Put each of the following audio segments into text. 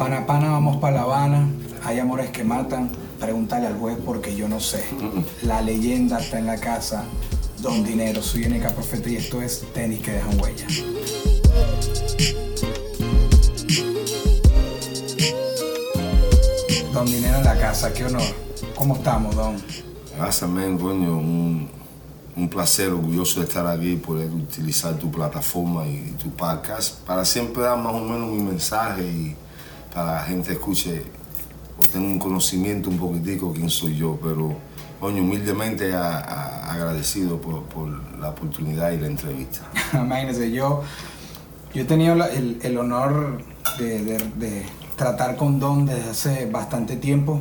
Pana pana, vamos para La Habana. Hay amores que matan. Pregúntale al juez porque yo no sé. La leyenda está en la casa. Don Dinero, soy NK Profeta y esto es Tenis que dejan huella. Don Dinero en la casa, qué honor. ¿Cómo estamos, Don? Gracias, men, coño. Un, un placer, orgulloso de estar aquí, poder utilizar tu plataforma y tu podcast para siempre dar más o menos mi mensaje y para la gente escuche o tenga un conocimiento un poquitico quién soy yo, pero coño, humildemente agradecido por, la oportunidad y la entrevista. Imagínense, yo, yo he tenido el, honor de, tratar con Don desde hace bastante tiempo.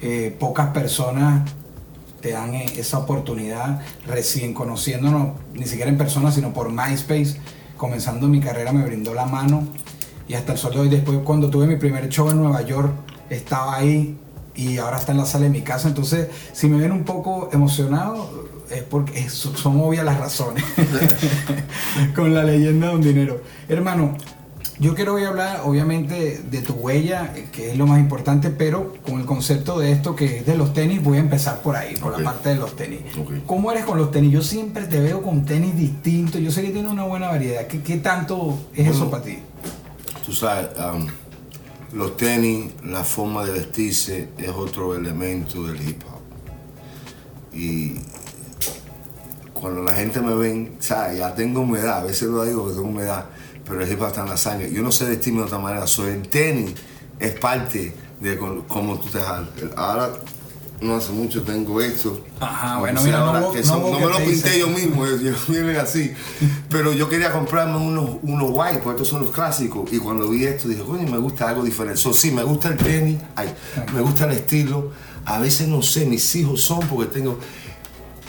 Eh, pocas personas te dan eh, esa oportunidad recién conociéndonos, ni siquiera en persona, sino por MySpace. Comenzando mi carrera me brindó la mano y hasta el sol de hoy, después cuando tuve mi primer show en Nueva York, estaba ahí y ahora está en la sala de mi casa. Entonces, si me ven un poco emocionado, es porque son obvias las razones con la leyenda de un dinero. Hermano, yo quiero hoy hablar obviamente de tu huella, que es lo más importante, pero con el concepto de esto que es de los tenis, voy a empezar por ahí, por la parte de los tenis. ¿Cómo eres con los tenis? Yo siempre te veo con tenis distintos, yo sé que tienes una buena variedad. ¿Qué, qué tanto es eso para ti? Tú sabes, los tenis, la forma de vestirse es otro elemento del hip hop. Y cuando la gente me ven, ¿sabes? Ya tengo humedad, a veces lo digo que tengo humedad, pero el hip hop está en la sangre. Yo no sé vestirme de otra manera, soy el tenis, es parte de cómo tú te jalas. Ahora, no hace mucho tengo esto. Ajá, O bueno, sea, mira, no que son- no me lo pinté yo mismo, ellos vienen así. Pero yo quería comprarme unos, unos white, porque estos son los clásicos. Y cuando vi esto dije, coño, me gusta algo diferente. So, sí, me gusta el tenis, ay, me gusta el estilo. A veces no sé, mis hijos son porque tengo.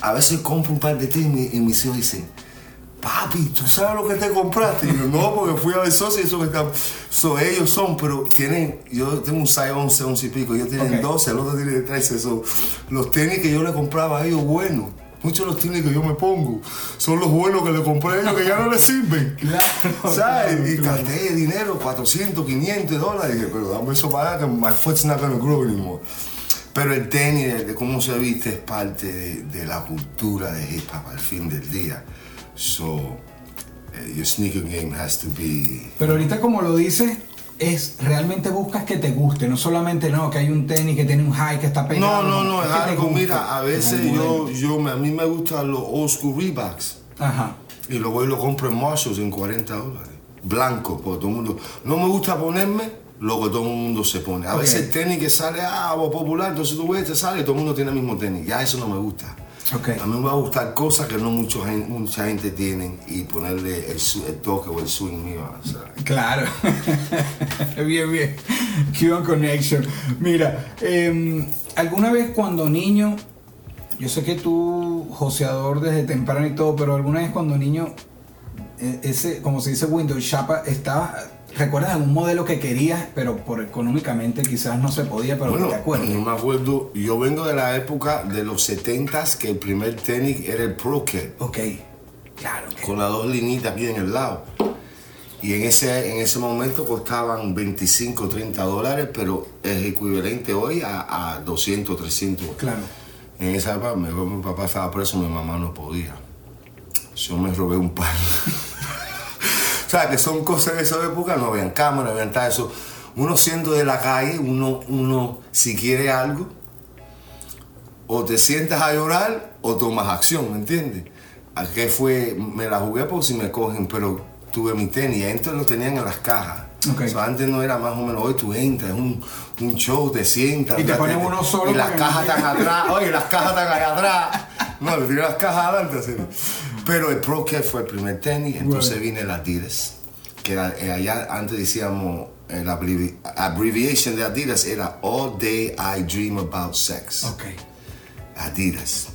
A veces compro un par de tenis y mis hijos dicen, papi, ¿tú sabes lo que te compraste? Y yo, no, porque fui a ver socio y eso que está. So, ellos son, pero tienen. Yo tengo un size 11, 11 y pico. Ellos tienen Ok. 12, el otro tiene 13. So, los tenis que yo le compraba a ellos, buenos. Muchos de los tenis que yo me pongo son los buenos que le compré a ellos que ya no les sirven. Claro, ¿Sabes? y gasté dinero, 400, 500 dólares. Y dije, pero dame eso para acá, que my foot's not gonna grow anymore. Pero el tenis, de, de cómo se viste, es parte de, de la cultura de hip hop al fin del día. So, eh, your sneaker game has to be. Pero ahorita como lo dices, es realmente buscas que te guste, no solamente no, que hay un tenis que tiene un high que está No, pegado. no, no, es que te algo, mira, a veces Es yo, yo, a mí me gustan los old school Reeboks. Ajá. Y lo voy y lo compro en Marshalls en 40 dólares. Blanco, porque todo el mundo. No me gusta ponerme lo que todo el mundo se pone. A Ok. veces el tenis que sale, ah, popular, entonces tú ves, te sale y todo el mundo tiene el mismo tenis. Ya eso no me gusta. A mí me va a gustar cosas que no gente, mucha gente tiene y ponerle el, su- el toque o el swing mío. Claro. bien, bien. Cuban Connection. Mira, eh, alguna vez cuando niño, yo sé que tú, joseador desde temprano y todo, pero alguna vez cuando niño, eh, ese, como se dice Windows Chapa, estaba, ¿recuerdas algún modelo que querías, pero por económicamente quizás no se podía, pero Bueno, te acuerdas? no me acuerdo. Yo vengo de la época de los 70s que el primer tenis era el Pro Kid. Ok, claro. con las dos linitas aquí en el lado. Y en ese, en ese momento costaban 25, 30 dólares, pero es equivalente hoy a, a 200, 300. Claro. En esa época mi papá estaba preso, mi mamá no podía. Yo me robé un par. O sea, que son cosas de esa época, no habían cámara, no habían tal eso. Uno siendo de la calle, uno, uno si quiere algo, o te sientas a llorar o tomas acción, ¿me entiendes? ¿A qué fue? Me la jugué por si me cogen, pero tuve mi tenis. Antes lo tenían en las cajas. Ok. O sea, antes no era más o menos, hoy tú entras, es un, un show, te sientas. Y te ponen uno solo Y las cajas están atrás, oye, las cajas están allá atrás. No, le tiré las cajas adelante. así. Pero el Pro Cat fue el primer tenis, entonces Bueno. vine el Adidas, que eh, allá antes decíamos eh, la abrevi- abbreviation de Adidas era All Day I Dream About Sex. Ok. Adidas.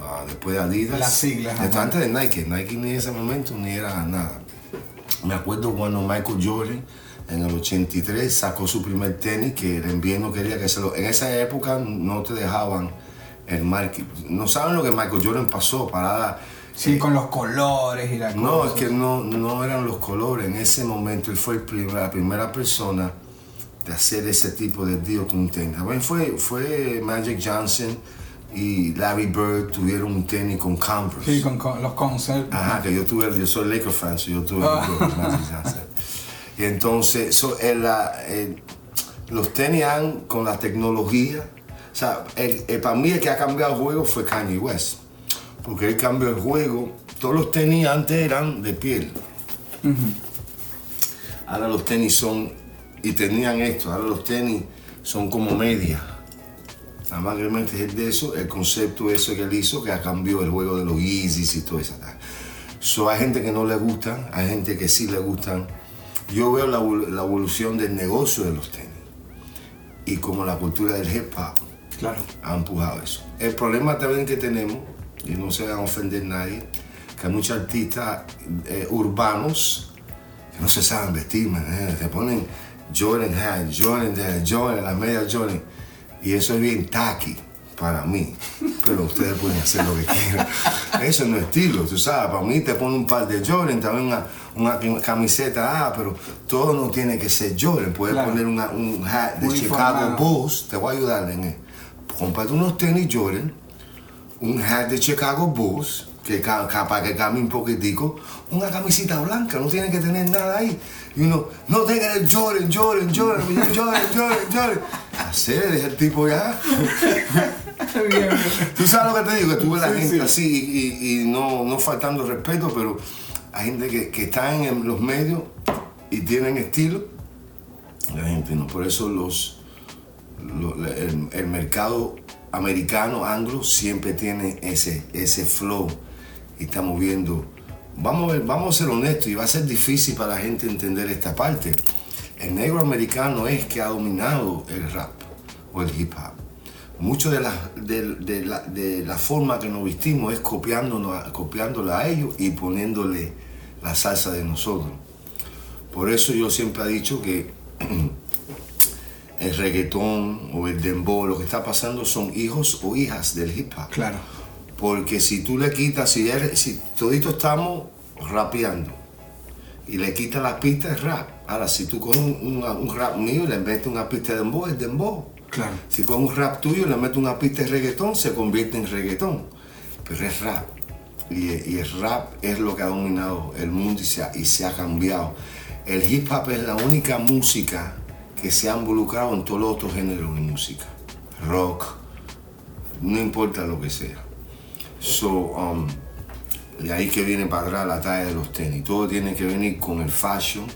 Ah, después de Adidas. Las siglas, Esto antes de Nike. Nike ni en ese momento ni era nada. Me acuerdo cuando Michael Jordan en el 83 sacó su primer tenis que el invierno quería que se lo... En esa época no te dejaban el marketing. No saben lo que Michael Jordan pasó para... Sí, con los colores y la No, es que no, no eran los colores. En ese momento él fue el primer- la primera persona de hacer ese tipo de deal con un tenis. También fue, fue Magic Johnson y Larry Bird tuvieron un tenis con Converse. Sí, con, con los concepts. Ajá, que yo tuve, yo soy Laker fan, so yo tuve Ah. el de Magic Johnson. Y entonces, so, el, el- los tenis han, con la tecnología, o sea, el- para mí el que ha cambiado el juego fue Kanye West. Porque él cambió el juego. Todos los tenis antes eran de piel. Ahora los tenis son, y tenían esto, ahora los tenis son como media. Nada más realmente es de eso, el concepto ese que él hizo, que ha cambiado el juego de los Yeezys y toda esa tal. So, hay gente que no le gustan, hay gente que sí le gustan. Yo veo la, la evolución del negocio de los tenis y como la cultura del hip hop Claro. ha empujado eso. El problema también que tenemos, y no se van a ofender nadie, que hay muchos artistas eh, urbanos que no se saben vestir, man, eh, se ponen Jordan hat, Jordan Jordan, las medias Jordan, y eso es bien tacky para mí, pero ustedes pueden hacer lo que quieran. Eso no es estilo, tú sabes, para mí te pone un par de Jordan, también una, una camiseta, ah, pero todo no tiene que ser Jordan, puedes Claro. poner una- un hat de. Chicago Bulls, te voy a ayudar en eso. Comprate unos tenis Jordan, un hat de Chicago Bulls, que capaz que cambie un poquitico, una camisita blanca, no tiene que tener nada ahí. Y uno, no tenga el Jordan, Jordan, Jordan, Jordan, Jordan, Jordan. Hacer es el tipo ya. Tú sabes lo que te digo, que tú ves la Sí, gente sí. así y, y no, no faltando respeto, pero hay gente que, que está en los medios y tienen estilo. La gente no. Por eso los, lo- la- el, el mercado americano, anglo, siempre tiene ese, ese flow. Y estamos viendo. Vamos a, vamos a ser honestos y va a ser difícil para la gente entender esta parte. El negro americano es que ha dominado el rap o el hip hop. Mucho de la, de, la, de la forma que nos vestimos es copiándonos, copiándola a ellos y poniéndole la salsa de nosotros. Por eso yo siempre he dicho que el reggaetón o el dembow, lo que está pasando son hijos o hijas del hip hop. Claro. Porque si tú le quitas, si, eres- si toditos estamos rapeando y le quitas la pista es rap. Ahora, si tú con un, un- un rap mío le metes una pista de dembow, es dembow. Claro. Si con un rap tuyo le metes una pista de reggaetón, se convierte en reggaetón. Pero es rap. Y, y el rap es lo que ha dominado el mundo y se ha, y se ha cambiado. El hip hop es la única música que se ha involucrado en todos los otros géneros de música. Rock, no importa lo que sea. So, um, de ahí que viene para atrás la talla de los tenis. Todo tiene que venir con el fashion,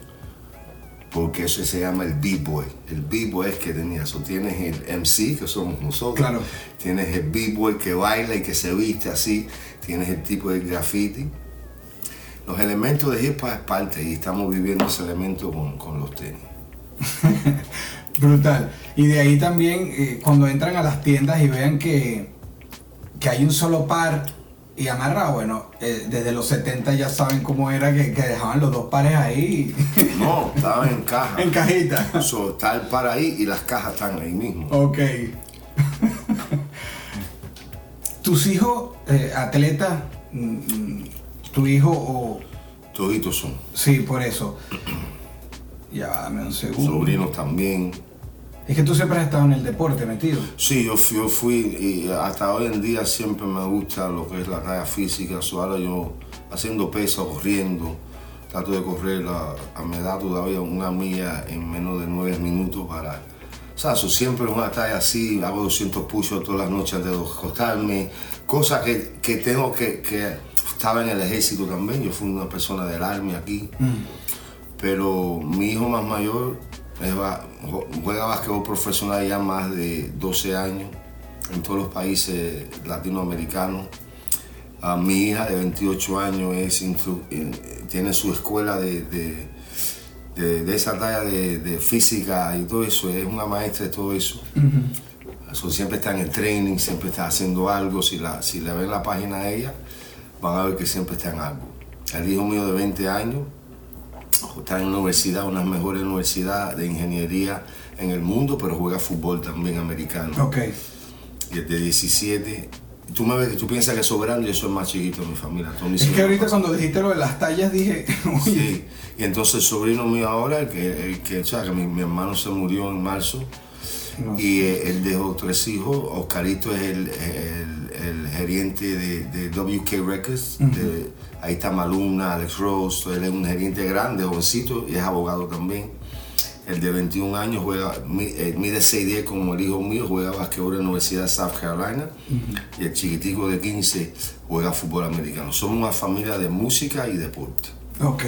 porque eso se llama el B-boy. El B-boy es que tenía eso. Tienes el MC, que somos nosotros. Claro. Tienes el B-boy que baila y que se viste así. Tienes el tipo de graffiti. Los elementos de hip hop es parte y estamos viviendo ese elemento con, con los tenis. Brutal. Y de ahí también, eh, cuando entran a las tiendas y vean que, que hay un solo par y amarrado, bueno, eh, desde los 70 ya saben cómo era que, que dejaban los dos pares ahí No, estaban en caja. en cajita. So, está el par ahí y las cajas están ahí mismo. Ok. Tus hijos, eh, atletas, mm, mm, tu hijo o... Toditos son. Sí, por eso. Ya, dame un segundo. Sobrinos también. Es que tú siempre has estado en el deporte metido. Sí, yo fui, yo fui y hasta hoy en día siempre me gusta lo que es la talla física. Ahora yo haciendo peso, corriendo, trato de correr a, a mi edad todavía una milla en menos de nueve minutos para... O sea, so, siempre es una talla así, hago 200 push-ups todas las noches antes de acostarme, cosas que, que tengo que, que... Estaba en el ejército también, yo fui una persona del army aquí, pero mi hijo más mayor juega basquetbol profesional ya más de 12 años en todos los países latinoamericanos. Ah, mi hija de 28 años es eh, tiene su escuela de, de- de, de esa talla de, física y todo eso, es una maestra de todo eso. Eso siempre está en el training, siempre está haciendo algo. Si la, si la ven la página de ella, van a ver que siempre está en algo. El hijo mío de 20 años está en una universidad, una de las mejores universidades de ingeniería en el mundo, pero juega fútbol también americano. Ok. Y el de 17. y Tú me tú piensas que soy grande, yo soy más chiquito de mi familia. Es que ahorita cuando dijiste lo de las tallas dije, oye, Sí, y entonces el sobrino mío ahora, el que, el que, o sea, que mi, mi hermano se murió en marzo no. y eh, él dejó tres hijos. Oscarito es el, el, el gerente de, de WK Records. de- ahí está Maluna, Alex Rose, él es un gerente grande, jovencito, y es abogado también. El de 21 años juega, eh, mide 6'10 como el hijo mío, juega basquetbol en la Universidad de South Carolina. Y el chiquitico de 15 juega fútbol americano. Somos una familia de música y deporte. ok.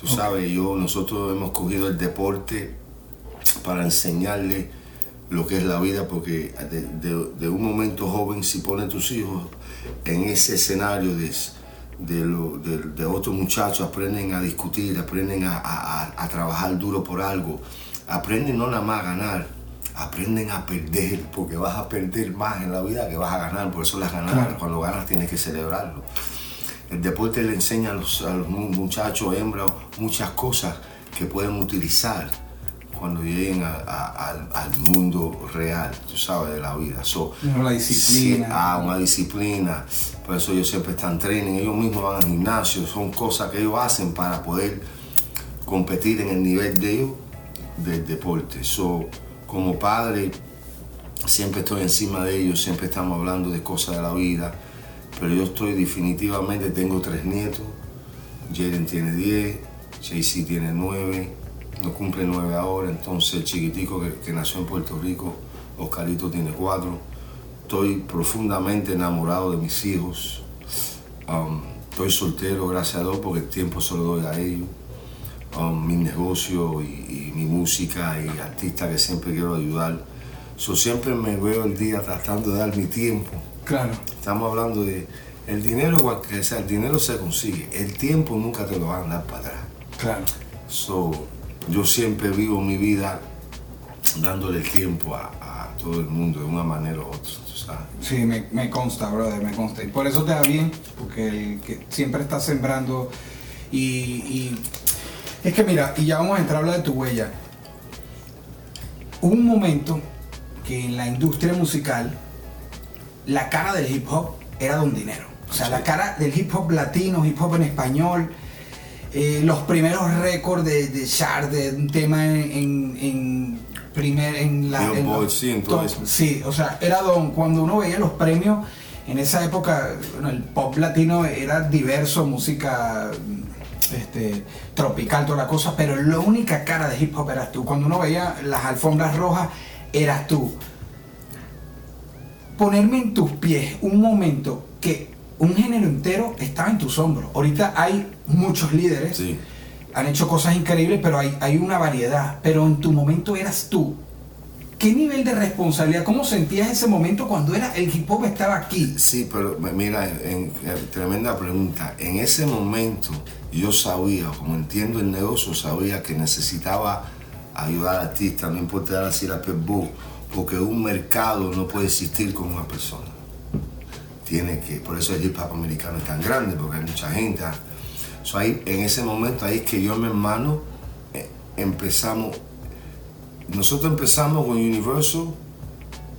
Tú sabes, yo, nosotros hemos cogido el deporte para enseñarle lo que es la vida, porque de, de- de un momento joven, si pones tus hijos en ese escenario de, de, lo- de- de otros muchachos, aprenden a discutir, aprenden a, a- a- a trabajar duro por algo, aprenden no nada más a ganar, aprenden a perder, porque vas a perder más en la vida que vas a ganar, por eso las ganas, Claro. cuando ganas tienes que celebrarlo. El deporte le enseña a los, a los mu- muchachos, hembras, muchas cosas que pueden utilizar cuando lleguen a- a- al, al mundo real, tú sabes, de la vida. So, No, la disciplina. sí, ah, una disciplina. Por eso ellos siempre están training, ellos mismos van al gimnasio, son cosas que ellos hacen para poder competir en el nivel de ellos del deporte. So, como padre, siempre estoy encima de ellos, siempre estamos hablando de cosas de la vida, pero yo estoy definitivamente, tengo tres nietos, Jaden tiene 10, JC tiene 9, no cumple 9 ahora, entonces el chiquitico que, que nació en Puerto Rico, Oscarito tiene 4. Estoy profundamente enamorado de mis hijos. Um, estoy soltero, gracias a Dios, porque el tiempo se lo doy a ellos. Um, mi negocio y, y mi música y artistas que siempre quiero ayudar. So, siempre me veo el día tratando de dar mi tiempo. Claro. Estamos hablando de el dinero, cualquier sea, el dinero se consigue. El tiempo nunca te lo van a dar para atrás. Claro. So, yo siempre vivo mi vida dándole tiempo a, a todo el mundo de una manera u otra. Sabes. Sí, me, me consta, brother, me consta. Y por eso te da bien, porque el que siempre está sembrando. Y, y es que mira, y ya vamos a entrar a hablar de tu huella. Hubo un momento que en la industria musical la cara del hip hop era don dinero. O sea, Sí. la cara del hip hop latino, hip hop en español, eh, los primeros récords de, de chart, de un tema en, en, en primer, en la... en sí, en todo top- eso. Sí, o sea, era don, cuando uno veía los premios, en esa época, bueno, el pop latino era diverso, música este, tropical, toda la cosa, pero la única cara de hip hop eras tú. Cuando uno veía las alfombras rojas, eras tú. Ponerme en tus pies un momento que un género entero estaba en tus hombros. Ahorita hay muchos líderes, Sí. Han hecho cosas increíbles, pero hay, hay una variedad. Pero en tu momento eras tú. ¿Qué nivel de responsabilidad? ¿Cómo sentías ese momento cuando era el hip hop estaba aquí? Sí, pero mira, en- en- tremenda pregunta. En ese momento yo sabía, como entiendo el negocio, sabía que necesitaba ayudar al artista, no importa si era Pitbull, porque un mercado no puede existir con una persona. Tiene que, por eso el hip hop americano es tan grande, porque hay mucha gente. So, ahí, en ese momento ahí es que yo y mi hermano eh, empezamos, nosotros empezamos con Universal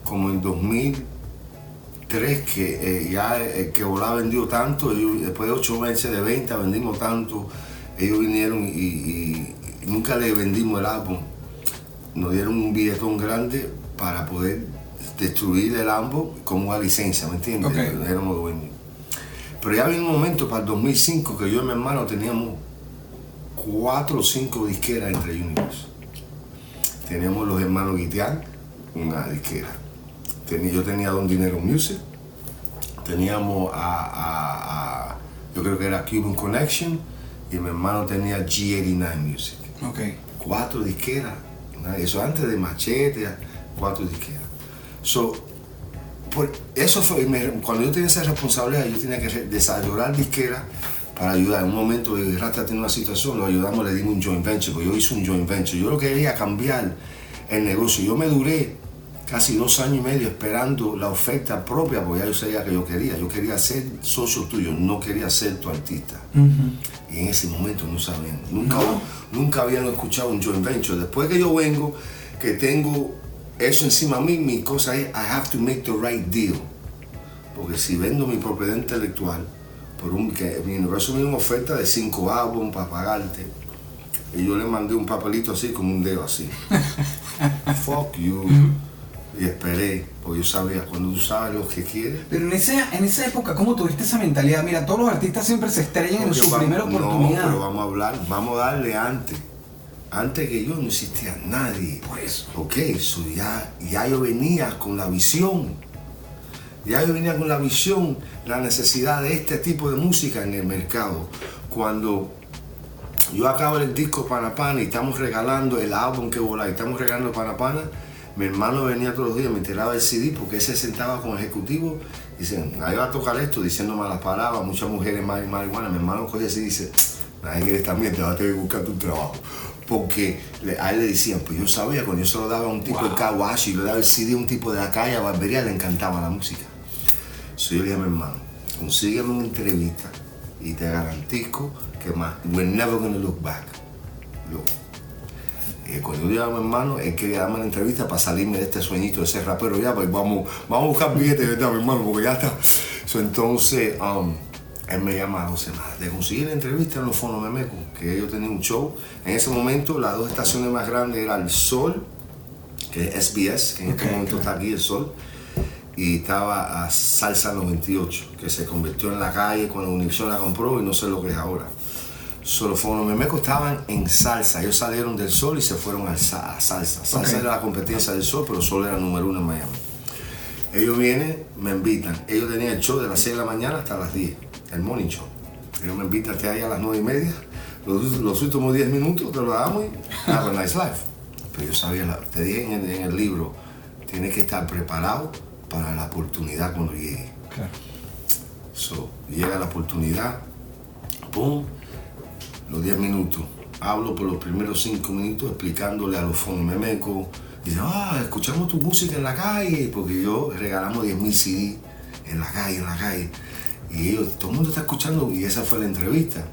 como en 2003, que eh, ya el que volaba vendió tanto, ellos- después de ocho meses de venta vendimos tanto, ellos vinieron y, y- y nunca le vendimos el álbum, nos dieron un billetón grande para poder destruir el álbum con una licencia, ¿me entiendes? Ok. Éramos dueños. Pero ya había un momento para el 2005 que yo y mi hermano teníamos cuatro o cinco disqueras entre Universe. Teníamos los hermanos Guitián, una disquera. Tenía- yo tenía Don Dinero Music. Teníamos a, a- a- yo creo que era Cuban Connection. Y mi hermano tenía G89 Music. Ok. Cuatro disqueras. Eso antes de Machete, cuatro disqueras. So, por eso fue, me- cuando yo tenía esa responsabilidad, yo tenía que desarrollar disqueras para ayudar. En un momento Rasta tenía una situación, lo ayudamos, le dimos un joint venture, porque yo hice un joint venture. Yo lo quería cambiar el negocio. Yo me duré casi dos años y medio esperando la oferta propia, porque ya yo sabía que yo quería. Yo quería ser socio tuyo, no quería ser tu artista. Y en ese momento no sabían, nunca, nunca habían escuchado un joint venture. Después que yo vengo, que tengo eso encima a mí, mi cosa es, I have to make the right deal. Porque si vendo mi propiedad intelectual, por un, que mi universo me dio una oferta de cinco álbumes para pagarte, y yo le mandé un papelito así con un dedo así. Fuck you. Y esperé, porque yo sabía, cuando tú sabes lo que quieres, Pero en, ese, en esa época, ¿cómo tuviste esa mentalidad? Mira, todos los artistas siempre se estrellan en su vamos- primera oportunidad. No, pero vamos a hablar, vamos a darle antes. Antes que yo no existía nadie. Por eso. Ok, so ya, ya yo venía con la visión. Ya yo venía con la visión, la necesidad de este tipo de música en el mercado. Cuando yo acabo el disco Panapana y estamos regalando el álbum que volá y estamos regalando Panapana, mi hermano venía todos los días, me enteraba del CD porque él se sentaba con ejecutivo y dicen, ahí va a tocar esto, diciendo malas palabras, muchas mujeres más marihuana. Mi hermano coge así y dice, nadie quiere esta mierda, vas a tener que buscar tu trabajo. Porque a él le decían, pues yo sabía, cuando yo se lo daba a un tipo de Kawashi, le daba el CD a un tipo de la calle, a barbería, le encantaba la música. So yo le dije a mi hermano, consígueme una entrevista y te garantizo que más, we're never gonna look back. Look. Eh, cuando yo a mi hermano, él quería darme la entrevista para salirme de este sueñito de ser rapero ya, pues vamos, vamos a buscar billetes, ¿verdad, mi hermano? Porque ya está. So, entonces, um, él me llama a dos semanas. De conseguir la entrevista en los Fonos Memeco, que ellos tenían un show. En ese momento, las dos estaciones más grandes eran El Sol, que es SBS, que en este momento está aquí El Sol, y estaba a Salsa 98, que se convirtió en la calle cuando Univision la compró y no sé lo que es ahora. Solo Fono Memeco estaban en salsa. Ellos salieron del sol y se fueron a salsa. Salsa era la competencia del sol, pero sol era número uno en Miami. Ellos vienen, me invitan. Ellos tenían el show de las 6 de la mañana hasta las 10, el morning show. Ellos me invitan hasta ahí a las 9 y media. Los, los últimos 10 minutos te lo damos y have a nice life. Pero yo sabía, la- te dije en el, en el libro, tienes que estar preparado para la oportunidad cuando llegue. Claro. So, llega la oportunidad, pum, los 10 minutos. Hablo por los primeros 5 minutos explicándole a los memeco. Dice, ah, escuchamos tu música en la calle, porque yo regalamos 10 mil CD en la calle, en la calle. Y ellos, todo el mundo está escuchando, y esa fue la entrevista.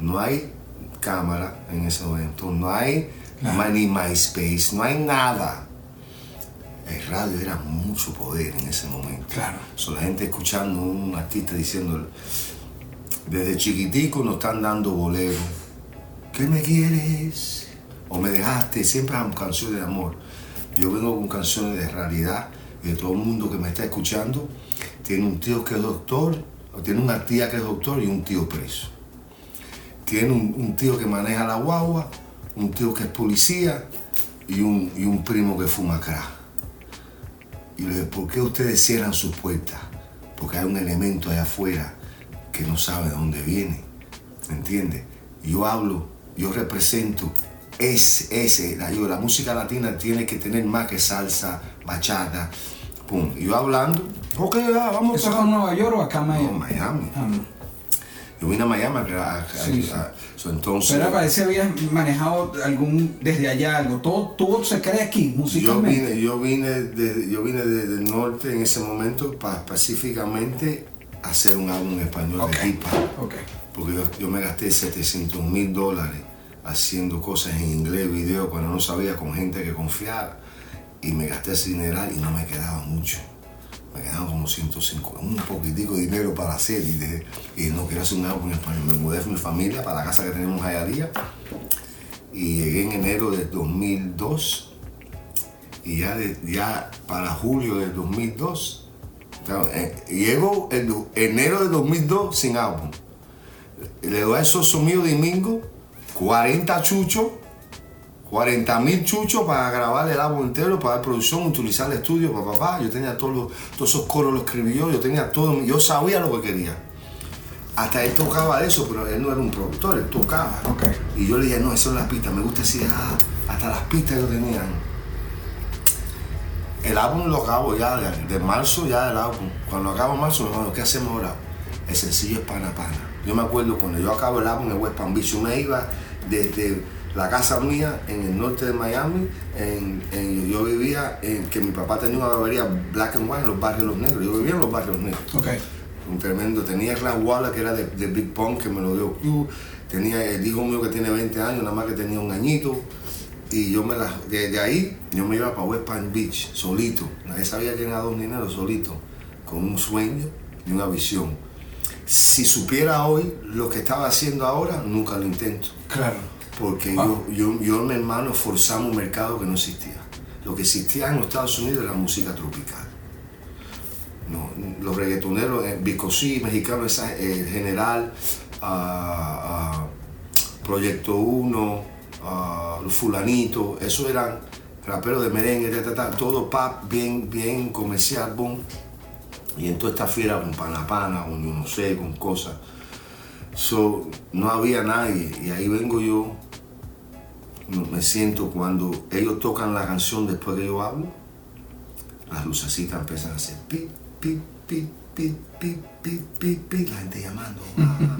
No hay cámara en ese momento, no hay Claro. ni MySpace, no hay nada. El radio era mucho poder en ese momento. Claro. So, la gente escuchando a un artista diciendo, desde chiquitico nos están dando bolero. ¿Qué me quieres? O me dejaste, siempre eran canciones de amor. Yo vengo con canciones de realidad y de todo el mundo que me está escuchando tiene un tío que es doctor, tiene una tía que es doctor y un tío preso. Tiene un, tío que maneja la guagua, un tío que es policía y un, primo que fuma crack. Y le dije, ¿por qué ustedes cierran sus puertas? Porque hay un elemento allá afuera que no sabe de dónde viene. ¿Me entiendes? Yo hablo, yo represento es ese, la, yo, la música latina tiene que tener más que salsa, bachata, pum. Yo hablando, ok, ya, vamos ¿Eso a Nueva York o acá en Miami? No, Miami. Ah. Yo vine a Miami a, a- Sí, sí. a- so, entonces. Pero parece que habías manejado algún desde allá algo. Todo, todo se cree aquí, Yo musicalmente. vine, yo vine, de, yo vine desde el norte en ese momento para específicamente hacer un álbum en español de hip hop. Porque yo, yo me gasté 700 mil dólares haciendo cosas en inglés, video, cuando no sabía, con gente que confiara. Y me gasté ese dineral y no me quedaba mucho. Me quedaban como 105, un poquitico de dinero para hacer. Y, dije, y no quiero hacer un álbum en español. Me mudé con mi familia para la casa que tenemos en Jayalía. Y llegué en enero del 2002 y ya, de- ya para julio del 2002, claro, eh, llego do- enero del 2002 sin álbum. Le doy a esos sonidos de Domingo 40 chuchos, 40 mil chuchos para grabar el álbum entero, para dar producción, utilizar el estudio, papá, papá. Yo tenía todos, los- todos esos coros, los escribí yo, yo tenía todo, yo sabía lo que quería. Hasta él tocaba eso, pero él no era un productor, él tocaba. Ok. Y yo le dije, no, eso es la pista, me gusta así, ah, hasta las pistas yo tenía. El álbum lo acabo ya, de, de marzo ya el álbum. Cuando acabo marzo, me dijo, ¿qué hacemos ahora? El sencillo es Pana Pana. Yo me acuerdo cuando yo acabo el álbum en West Palm Beach, yo me iba desde la casa mía en el norte de Miami, en, en- yo vivía en que mi papá tenía una barbería black and white en los barrios Los Negros, yo vivía en los barrios Negros Ok. un tremendo. Tenía Clan Walla, que era de, de Big Pong, que me lo dio Q. Tenía el hijo mío que tiene 20 años, nada más que tenía un añito. Y yo me la, desde ahí, yo me iba para West Palm Beach, solito. Nadie sabía quién era Don Dinero, solito. Con un sueño y una visión. Si supiera hoy lo que estaba haciendo ahora, nunca lo intento. Claro. Porque Ah. yo, yo, yo y mi hermano forzamos un mercado que no existía. Lo que existía en los Estados Unidos era música tropical. No, los reggaetoneros, eh, Bicosí, mexicano, esa, eh, General, ah, Proyecto 1, ah, los Fulanitos, esos eran raperos de merengue, ta, ta, ta, todo pop bien, bien comercial, boom. Y en toda esta fiera con panapana, con yo no sé, con cosas. So, no había nadie y ahí vengo yo, me siento cuando ellos tocan la canción después que yo hablo, las lucecitas empiezan a hacer pi, pi, pi, pi, pi, pi, pi, pi, la gente llamando. ah.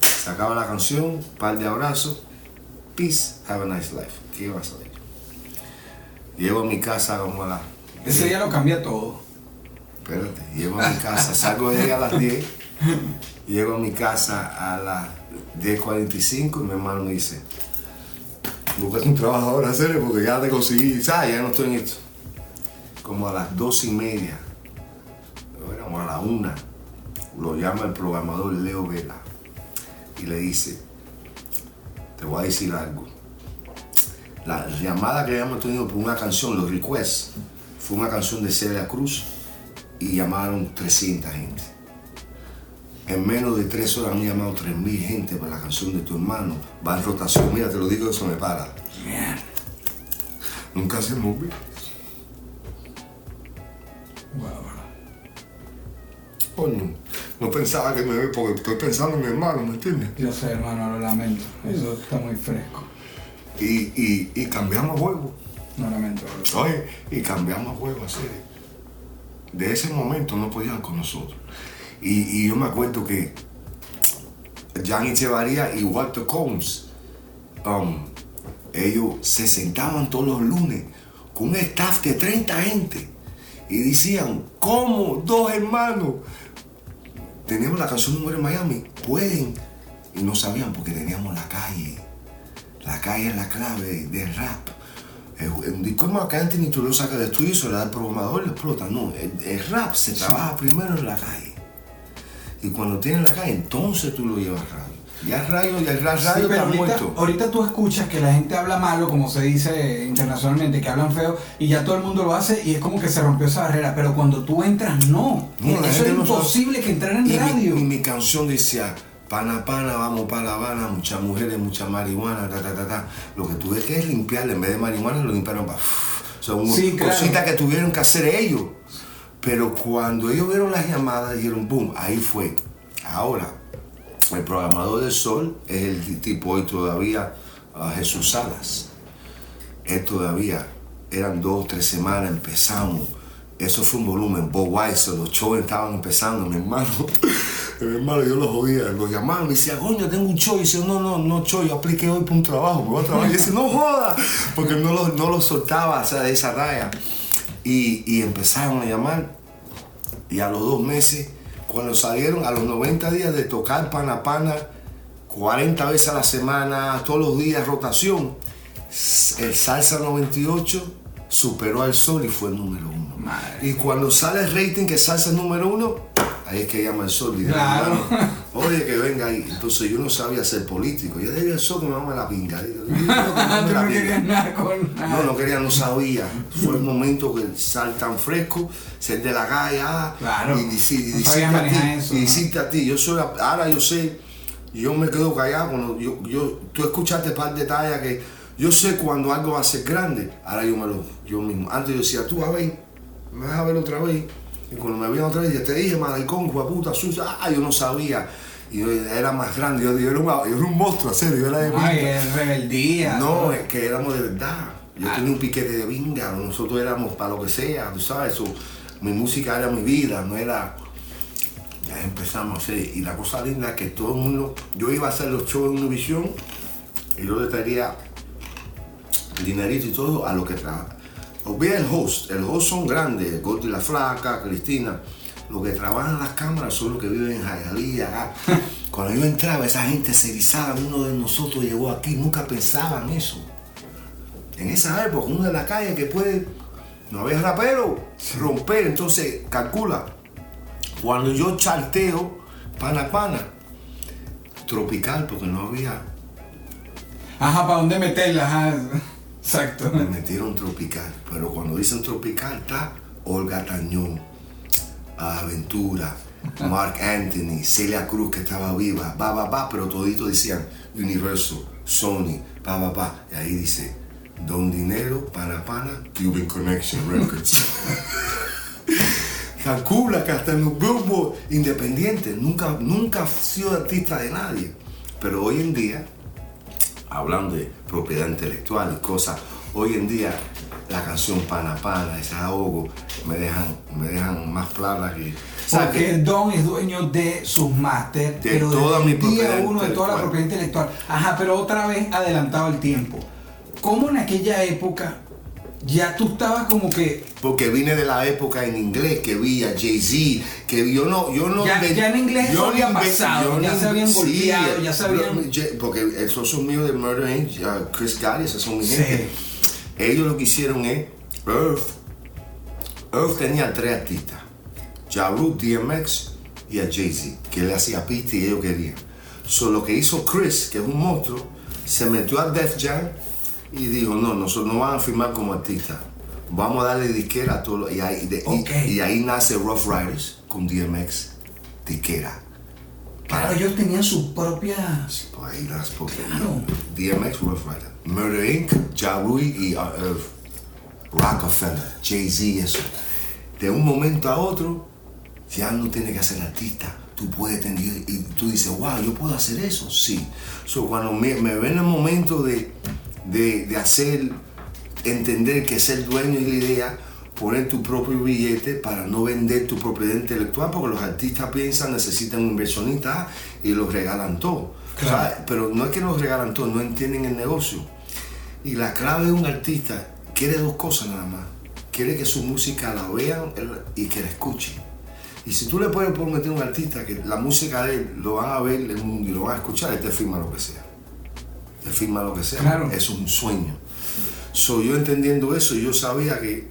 Se acaba la canción, par de abrazos, peace, have a nice life. ¿Qué vas a ver? Llego a mi casa como a las... Ese día lo cambia todo. Espérate, llego a mi casa, salgo de ahí a las 10, llego a mi casa a las 10.45 y mi hermano me dice, búscate un trabajo ahora, serio, porque ya te conseguí, ¿sabes? Ya no estoy en esto. Como a las dos y media, éramos a la una, lo llama el programador Leo Vela y le dice, te voy a decir algo. La llamada que habíamos tenido por una canción, los requests, fue una canción de Celia Cruz y llamaron 300 gente. En menos de tres horas han llamado 3.000 gente para la canción de tu hermano. Va en rotación, mira, te lo digo, eso me para. Nunca se movió. Wow. Coño, no pensaba que me ve porque estoy pensando en mi hermano, ¿me entiendes? Yo sé, hermano, lo lamento. Eso está muy fresco. Y, y, y cambiamos juego. Lo lamento. bro. Oye, y cambiamos juego así. De ese momento no podían con nosotros. Y, yo me acuerdo que Jan Echevarría y Walter Combs, um, ellos se sentaban todos los lunes con un staff de 30 gente y decían, ¿cómo dos hermanos? Teníamos la canción número en Miami, pueden. Y no sabían porque teníamos la calle. La calle es la clave del rap. El, el disco más que Anthony tú lo sacas del estudio y se le da al programador y lo explota. No, el, el rap se trabaja primero en la calle. Y cuando tienes la calle, entonces tú lo llevas radio. Ya radio, ya el ra- Sí, radio pero ahorita, muerto. ahorita tú escuchas que la gente habla malo, como se dice internacionalmente, que hablan feo, y ya todo el mundo lo hace y es como que se rompió esa barrera. Pero cuando tú entras, no. No, Eso es no imposible que entrar en y radio. Mi, y mi canción decía, pana, pana, vamos para La Habana, muchas mujeres, mucha marihuana, ta, ta, ta, ta. Lo que tuve que es limpiarle, en vez de marihuana lo limpiaron para... Hubo Sí, claro. cositas que tuvieron que hacer ellos. Pero cuando ellos vieron las llamadas, dijeron, boom, ahí fue. Ahora, el programador del Sol es el tipo hoy todavía, ah, Jesús Salas. Él todavía, eran dos, tres semanas, empezamos. Eso fue un volumen, Bob Weiser, los shows estaban empezando, mi hermano. Mi hermano, yo lo jodía, lo llamaban, me decía, coño, tengo un show. Y decía, no, no, no show, yo apliqué hoy para un trabajo, me voy a trabajar. Y dice, no joda, porque no lo, no lo soltaba, o sea, de esa raya. Y, y empezaron a llamar. Y a los dos meses, cuando salieron, a los 90 días de tocar pana pana, 40 veces a la semana, todos los días, rotación, el Salsa 98 superó al Sol y fue el número uno. Madre. Y cuando sale el rating que Salsa es número uno, ahí es que llama el Sol. Y dice, Claro. "Hermano, Oye, que venga ahí. Entonces yo no sabía ser político. Yo debía el Sol que me mame la pinga. Yo, yo, yo, Tú la no pinga. querías nada con nada. No, no quería, no sabía. Fue el momento que sal tan fresco, ser de la calle, ah, Claro. y, deci- y No decirte sabías a ti, eso, y ¿no? decirte a ti, yo soy, ahora yo sé, yo me quedo callado cuando yo, yo, tú escuchaste par de que yo sé cuando algo va a ser grande, ahora yo me lo, yo mismo, antes yo decía, tú a ver, me vas a ver otra vez, y cuando me veían otra vez, yo te dije, maricón, puta, sucia, ah, yo no sabía, y yo era más grande, yo, yo era, un, yo era un monstruo, serio, yo era de Ay, es rebeldía. No, es que éramos de verdad. Yo Ah. tenía un piquete de vinga, nosotros éramos para lo que sea, tú sabes, eso, mi música era mi vida, no era. Ya empezamos a hacer, y la cosa linda es que todo el mundo, yo iba a hacer los shows en Univision y yo le traería dinerito y todo a lo que trabaja. Olvida el host, el host son grandes, Gordy la Flaca, Cristina, los que trabajan en las cámaras son los que viven en acá. Cuando yo entraba, esa gente se erizaba, uno de nosotros llegó aquí, nunca pensaban eso. En esa época, uno de la calle que puede, no había rapero, romper, entonces calcula. Cuando yo charteo, pana pana, tropical, porque no había, Ajá, ¿para dónde meterla? Ajá. Exacto. me metieron tropical. Pero cuando dicen tropical, está Olga Tañón, Aventura, Mark Anthony, Celia Cruz, que estaba viva, va, va, va, pero toditos decían Universal, Sony, va, va, va. Y ahí dice, Don Dinero, Pana Pana, Cuban Connection Records. Calcula que hasta en los independientes, nunca, nunca he sido artista de nadie. Pero hoy en día, hablando de propiedad intelectual y cosas, hoy en día la canción Pana Pana, ese ahogo, me dejan, me dejan más plata que... o sea, Porque que- Don es dueño de sus máster, De pero toda mi el día propiedad uno de toda la propiedad intelectual. Ajá, pero otra vez adelantado el tiempo. ¿Cómo en aquella época ya tú estabas como que porque vine de la época en inglés que vi a Jay-Z, que yo no, yo no Ya- ya en inglés eso no había pasado, yo ya se habían ya se yo- habían- yo- porque el socio mío de Murder Inc., uh, Chris Gary, esos son mi Sí. gente. Ellos lo que hicieron es, Earth, Earth tenía tres artistas, Ja Rule, DMX y a Jay-Z, que le hacía pista y ellos querían. So, lo que hizo Chris, que es un monstruo, se metió a Def Jam y dijo, no, nosotros no van a firmar como artistas. Vamos a darle disquera a todos. los-" Y ahí, de- y- ahí nace Rough Riders con DMX, disquera. Claro, ellos tenían su propia. Pues ahí las porque Claro. DMX, Rough Rider. Murder Inc., Ja Rule y uh, uh, Rockefeller, Jay-Z, eso. De un momento a otro, ya no tienes que ser artista. Tú puedes tener, y tú dices, wow, yo puedo hacer eso. Sí. So, cuando me, me ven en el momento de, de, de hacer, entender que ser dueño es la idea, poner tu propio billete para no vender tu propiedad intelectual, porque los artistas piensan, necesitan un inversionista y los regalan todo. Pero no es que los regalan todo, no entienden el negocio. Y la clave de un artista quiere dos cosas nada más. Quiere que su música la vean y que la escuchen. Y si tú le puedes prometer a un artista que la música de él lo van a ver el mundo y lo van a escuchar, él te firma lo que sea. Firma lo que sea. Claro. Es un sueño. So, yo entendiendo eso, yo sabía que,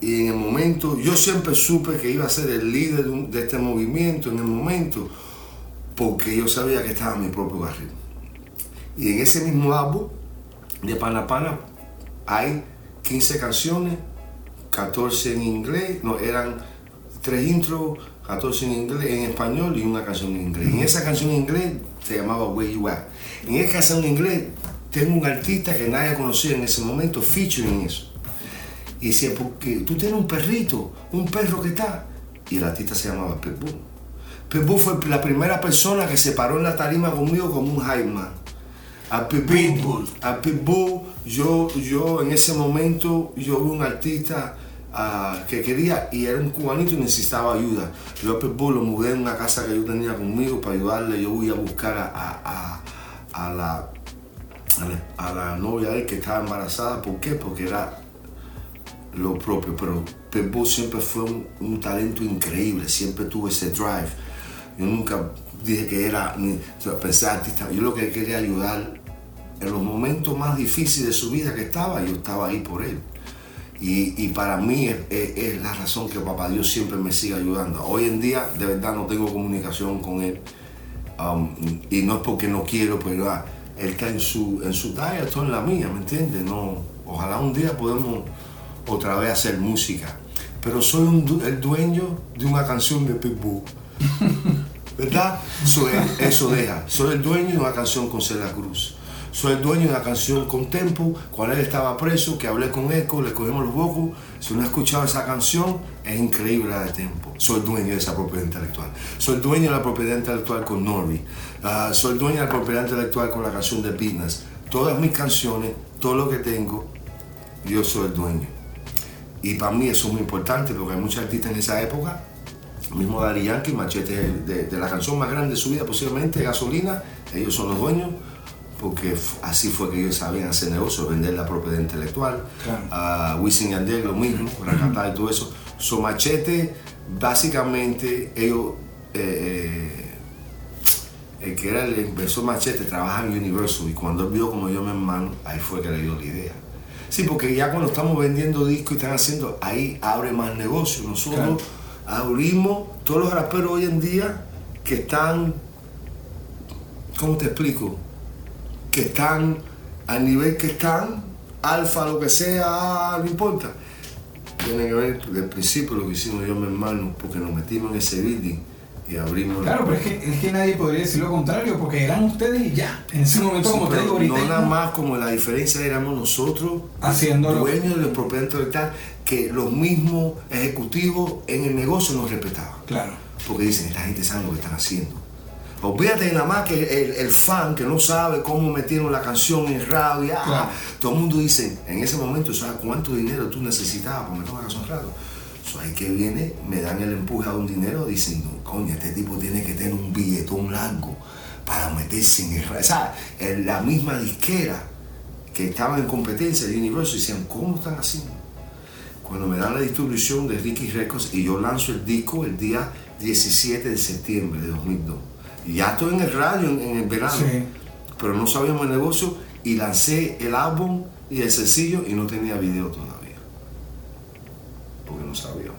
y en el momento, yo siempre supe que iba a ser el líder de, un- de este movimiento en el momento, porque yo sabía que estaba en mi propio barril. Y en ese mismo álbum de Pana Pana hay 15 canciones, 14 en inglés, no, eran tres intros, 14 en inglés, en español y una canción en inglés. En esa canción en inglés se llamaba Where You At. En esa canción en inglés tengo un artista que nadie conocía en ese momento, featuring en eso. Y decía, porque tú tienes un perrito, un perro que está. Y el artista se llamaba Pitbull. Pitbull fue la primera persona que se paró en la tarima conmigo como un hype man. A Pitbull. a Pitbull, yo, yo en ese momento, yo vi un artista ah, que quería y era un cubanito y necesitaba ayuda. Yo a Pitbull lo mudé en una casa que yo tenía conmigo para ayudarle. Yo voy a buscar a, a- a- la, a la, novia de él que estaba embarazada. ¿Por qué? Porque era lo propio, pero Pitbull siempre fue un, un talento increíble, siempre tuvo ese drive. Yo nunca dije que era, ni, pensé artista, yo lo que quería ayudar en los momentos más difíciles de su vida que estaba, yo estaba ahí por él. Y, y para mí es, es- es la razón que Papá Dios siempre me sigue ayudando. Hoy en día, de verdad, no tengo comunicación con él. Um, y no es porque no quiero, pero ah, él está en su, en su talla, estoy en la mía, ¿me entiendes? No, ojalá un día podamos otra vez hacer música. Pero soy un el dueño de una canción de Pitbull. ¿Verdad? Soy, eso deja. Soy el dueño de una canción con Celia Cruz. Soy el dueño de una canción con Tempo, cuando él estaba preso, que hablé con Eco, le cogimos los vocos. Si no ha escuchado esa canción, es increíble la de Tempo. Soy dueño de esa propiedad intelectual. Soy dueño de la propiedad intelectual con Nori. Ah, soy dueño de la propiedad intelectual con la canción de Business. Todas mis canciones, todo lo que tengo, yo soy el dueño. Y para mí eso es muy importante porque hay muchos artistas en esa época El mismo Daddy Yankee, Machete el de, de la canción más grande de su vida, posiblemente, Gasolina, ellos son los dueños, porque así fue que ellos sabían hacer negocio, vender la propiedad intelectual. Claro. A Wisin Yandel lo mismo, para cantar y todo eso. So Machete, básicamente, ellos, eh, eh, el que era el inversor Machete, trabaja en Universal y cuando él vio como yo mi hermano, ahí fue que le dio la idea. Sí, porque ya cuando estamos vendiendo discos y están haciendo, ahí abre más negocio. Nosotros abrimos todos los raperos hoy en día que están, ¿cómo te explico? Que están al nivel que están, alfa, lo que sea, no importa. Tiene que ver desde el principio lo que hicimos yo y mi hermano, porque nos metimos en ese building y abrimos Claro, pero es que, es que nadie podría decir lo contrario, porque eran ustedes y ya. En ese momento, como te Pero digo ahorita, no nada más como la diferencia éramos nosotros Haciéndolo. dueños de los propiedad intelectual que los mismos ejecutivos en el negocio nos respetaban Claro. porque dicen esta gente sabe lo que están haciendo olvídate nada más que el, el fan que no sabe cómo metieron la canción en radio ah, Claro. todo el mundo dice en ese momento sabes cuánto dinero tú necesitabas para meter una canción en radio So, ahí que viene, me dan el empuje a un dinero, dicen, no, coño, este tipo tiene que tener un billetón largo para meterse en el radio. O sea, en la misma disquera que estaba en competencia de Universal decían, ¿cómo están haciendo? Cuando me dan la distribución de Ricky Records y yo lanzo el disco el día 17 de septiembre de 2002. Ya estoy en el radio en, en el verano, Sí. pero no sabíamos el negocio y lancé el álbum y el sencillo y no tenía video todavía. Porque no sabía.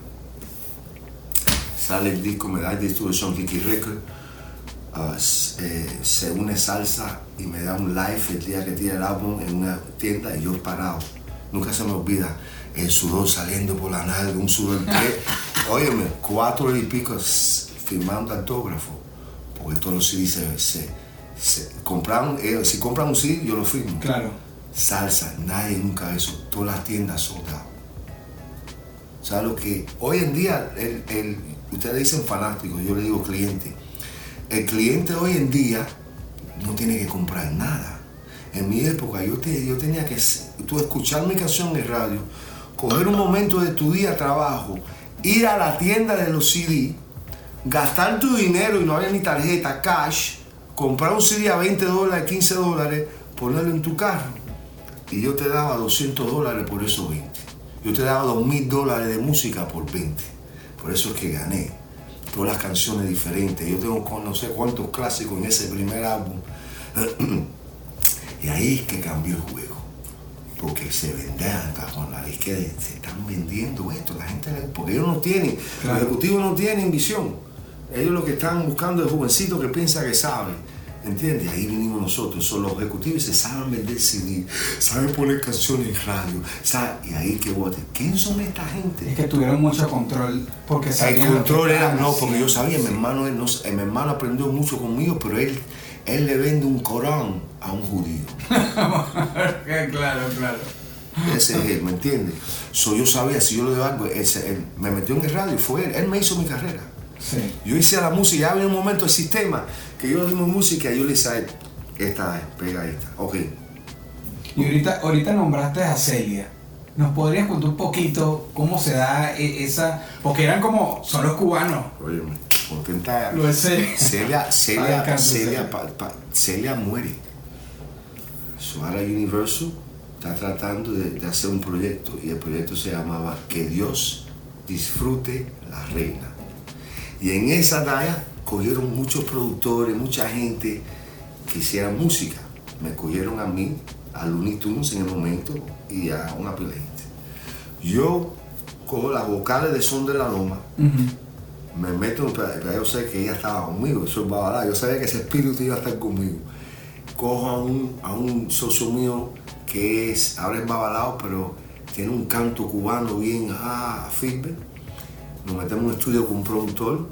Sale el disco, me da el distribución Ricky Records. ah, s- eh, se une salsa y me da un live el día que tira el álbum en una tienda y yo parado. Nunca se me olvida el sudor saliendo por la nalga, un sudor que, óyeme, cuatro y pico firmando autógrafo, porque todos los CDs se, se, se- compraron, eh, si compran un CD yo lo firmo. Claro. Salsa, nadie nunca eso, todas las tiendas soldadas. O sea, lo que hoy en día, el, el- ustedes dicen fanático, yo le digo cliente. El cliente hoy en día no tiene que comprar nada. En mi época yo, te- yo tenía que tú escuchar mi canción en radio, coger un momento de tu día de trabajo, ir a la tienda de los CD, gastar tu dinero y no había ni tarjeta, cash, comprar un CD a 20 dólares, 15 dólares, ponerlo en tu carro. Y yo te daba 200 dólares por esos 20. Yo te daba 2.000 dólares de música por 20. Por eso es que gané. Todas las canciones diferentes. Yo tengo no sé cuántos clásicos en ese primer álbum. y ahí es que cambió el juego. Porque se vendían con la disquera, se están vendiendo esto, la gente, porque ellos no tienen, Claro. los ejecutivos no tienen visión. Ellos lo que están buscando es jovencito que piensa que sabe. ¿Entiendes? Ahí venimos nosotros. Son los ejecutivos se saben vender CD, saben poner canciones en radio. ¿saben? Y ahí que vote. ¿Quién son esta Es gente? que tuvieron mucho control porque El lo control era, no, porque yo sabía, mi haciendo. hermano, él no, mi hermano aprendió mucho conmigo, pero él, él le vende un Corán a un judío. claro, claro. Ese es él, ¿me entiendes? So, yo sabía, si yo le doy algo, él me metió en el radio, fue él, él me hizo mi carrera. Sí. Yo hice la música, ya había un momento del sistema que yo dimos música y yo le a él, esta es, pega esta, ok. Y ahorita, ahorita nombraste a Celia. ¿Nos podrías contar un poquito cómo se da e- esa...? Porque eran como... Son los cubanos. Oye, contenta. Lo Celia. Celia, Ay, Celia, pa- pa- Celia muere. So, ahora Universal está tratando de, de hacer un proyecto y el proyecto se llamaba Que Dios disfrute la reina. Y en esa talla cogieron muchos productores, mucha gente que hiciera música. Me cogieron a mí, a Looney Tunes en el momento y a una pila de gente. Yo cojo las vocales de Son de la Loma, me meto, pero yo sé que ella estaba conmigo, eso es babalá, yo sabía que ese espíritu iba a estar conmigo. Cojo a un, a un socio mío que es, ahora es babalao, pero tiene un canto cubano bien ah, firme. Nos metemos en un estudio con un productor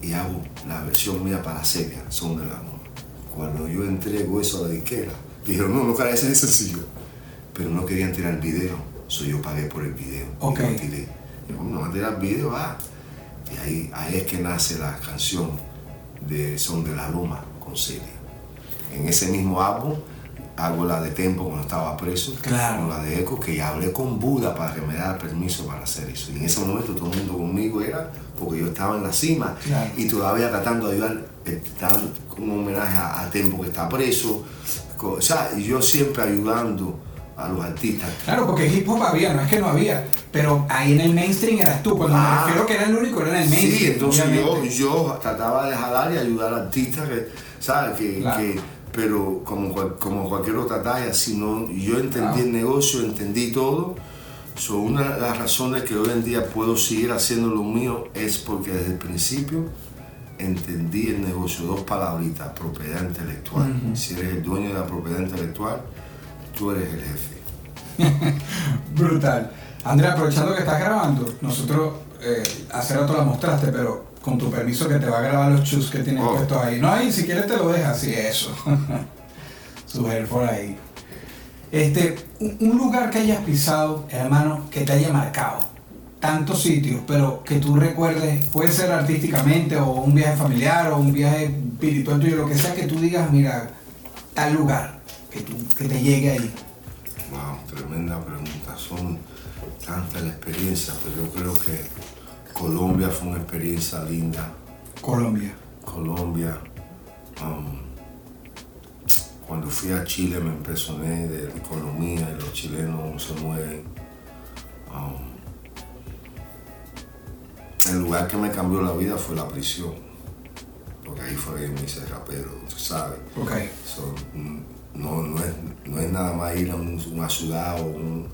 y hago la versión mía para Celia, Son de la Loma. Cuando yo entrego eso a la disquera, dijeron, no, no, cara, ese es sencillo. Pero no querían tirar el video, so yo pagué por el video. y Ok. lo tiré. Yo, no a tirar el video, ah. Y ahí, ahí es que nace la canción de Son de la Loma con Celia. En ese mismo álbum hago la de Tempo cuando estaba preso, Claro. hago la de Eco, que hablé con Buda para que me diera permiso para hacer eso. Y en ese momento todo el mundo conmigo era porque yo estaba en la cima Claro. y todavía tratando de ayudar, eh, dando un homenaje a, a Tempo que está preso. O sea, yo siempre ayudando a los artistas. Claro, porque hip hop había, no es que no había, pero ahí en el mainstream eras tú. Cuando Ah. me refiero que era el único, era en el mainstream. Sí, entonces yo, yo trataba de jalar y ayudar al artista, que, ¿sabes? Que, Claro. que- pero como, como cualquier otra talla, si no, yo entendí el negocio, entendí todo. So, una de las razones que hoy en día puedo seguir haciendo lo mío es porque desde el principio entendí el negocio. Dos palabritas, propiedad intelectual. Si eres el dueño de la propiedad intelectual, tú eres el jefe. Brutal. Andrea, aprovechando que estás grabando, nosotros, eh, hace rato la mostraste, pero con tu permiso que te va a grabar los chus que tienes Oh. puestos ahí. No, ahí, si quieres te lo dejas, sí, eso. Su hair por ahí. Este, un, un lugar que hayas pisado, hermano, que te haya marcado. Tantos sitios, pero que tú recuerdes, puede ser artísticamente o un viaje familiar o un viaje espiritual tuyo, lo que sea que tú digas, mira, tal lugar, que, tú, que te llegue ahí. Wow, tremenda pregunta. Son tantas las experiencias, pero yo creo que Colombia fue una experiencia linda. Colombia. Colombia. um, cuando fui a Chile me impresioné de la economía y los chilenos se mueven. Um, el lugar que me cambió la vida fue la prisión. Porque ahí fue que me hice rapero, tú sabes. Ok. So, mm, no, no, es, no es nada más ir a un- una ciudad o un-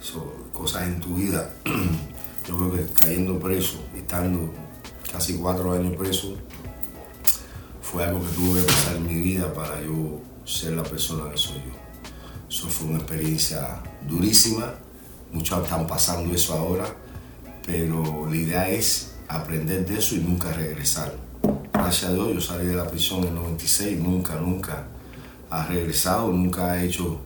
so, cosas en tu vida. Yo creo que cayendo preso, estando casi cuatro años preso, fue algo que tuve que pasar en mi vida para yo ser la persona que soy yo. Eso fue una experiencia durísima. Muchos están pasando eso ahora, pero la idea es aprender de eso y nunca regresar. Gracias a Dios yo salí de la prisión en el 96, nunca, nunca ha regresado, nunca ha hecho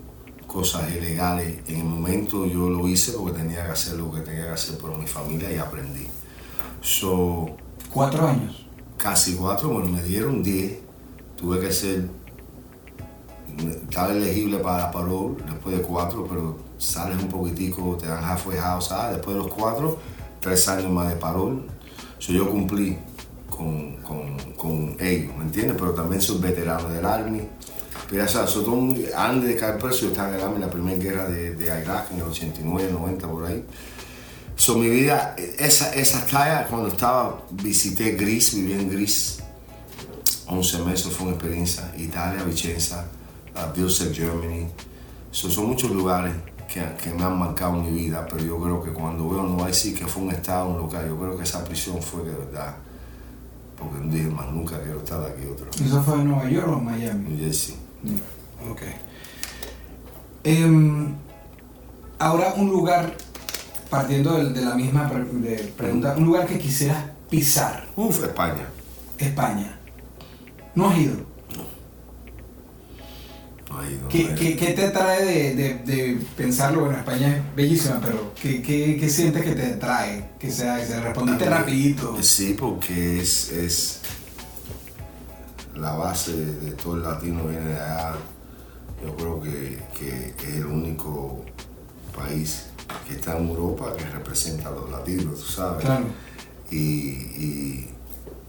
cosas ilegales. En el momento yo lo hice porque tenía que hacer lo que tenía que hacer por mi familia y aprendí. So, Cuatro años. casi cuatro, bueno, me dieron 10. Tuve que ser, estaba elegible para la parole después de cuatro, pero sales un poquitico, te dan halfway house, ¿sabes? Después de los cuatro, tres años más de parole. So, yo cumplí con, con, con ellos, ¿me entiendes? Pero también soy veterano del Army. Todo un- antes de caer preso, yo estaba en el Army en la primera guerra de, de Irak, en el 89, 90, por ahí. So, mi vida, esa, esa talla, cuando estaba, visité Gris, viví en Gris, 11 meses, fue una experiencia. Italia, Vicenza, Bilsec, Germany. So, son muchos lugares que, que me han marcado mi vida, pero yo creo que cuando veo, no voy a decir que fue un estado, un local, yo creo que esa prisión fue de verdad. Porque dije, más nunca quiero estar aquí vez. ¿Eso fue en Nueva York o en Miami? New Jersey. Ok. Em, ahora un lugar, partiendo de, la misma pre- de pregunta, un lugar que quisieras pisar, Uf, España. España. ¿No has ido? No ido, no ¿Qué, ido. qué- qué te trae de, de- de pensarlo? Bueno, España es bellísima, pero ¿qué, qué, qué sientes que te trae? Que sea, que se respondiste rapidito. Sí, porque es, es la base de, todo el latino viene de allá. Yo creo que, que es el único país que está en Europa que representa a los latinos, tú sabes. Claro. Y, y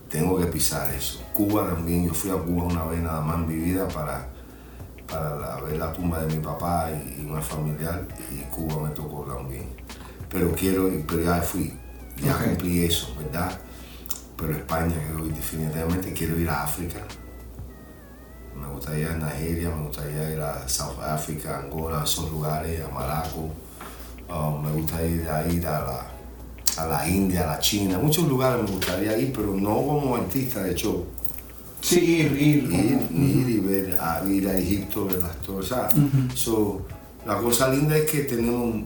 tengo que pisar eso. Cuba también, yo fui a Cuba una vez nada más en mi vida para, para la- ver la tumba de mi papá y, y una familiar y Cuba me tocó también. Pero quiero, pero ya fui, ya cumplí eso, ¿verdad? Pero España, ir definitivamente, quiero ir a África. Me gustaría ir a Nigeria, me gustaría ir a South Africa, Angola, esos lugares, a Maraco. Um, me gustaría ir a, ir a la, a la India, a la China, muchos lugares me gustaría ir, pero no como artista de show. Sí, ir, ir. Ir, ir y ver, a, ir a Egipto, ver las o sea, so, la cosa linda es que tenemos